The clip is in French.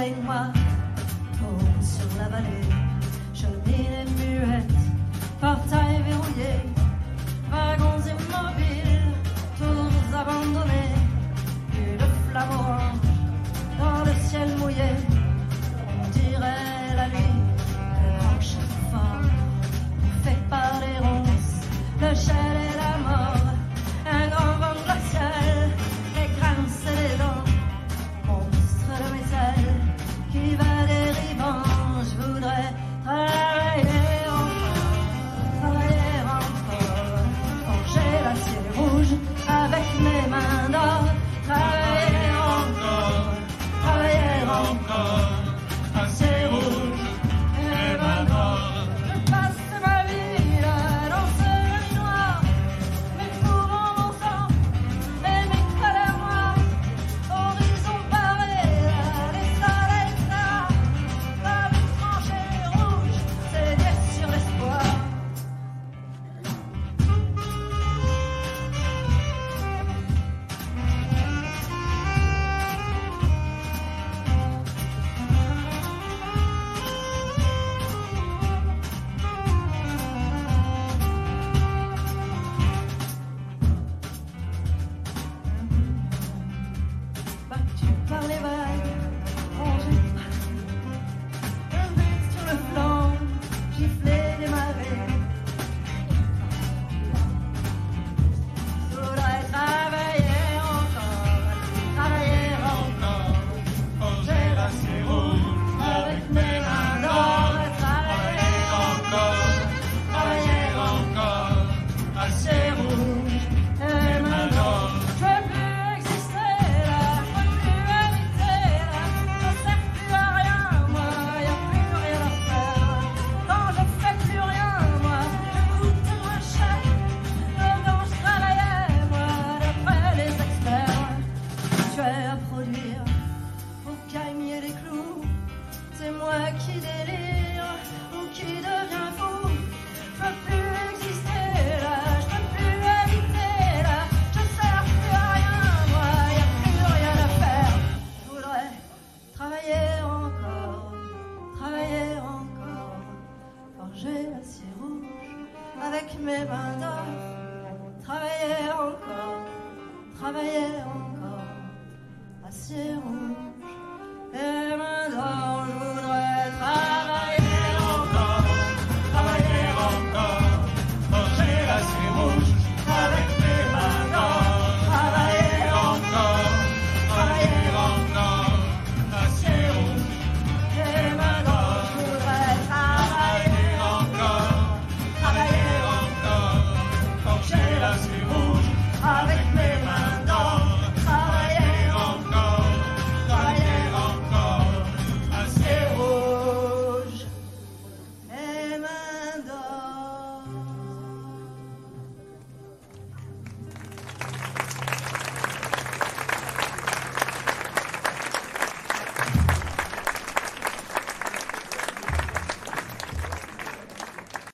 soleil moi, tombe sur la vallée. Journée les muettes, portail verrouillé, wagons immobiles, tours abandonnés. Bye. rouge, avec mes mains d'or, travaillais encore, travaillais encore.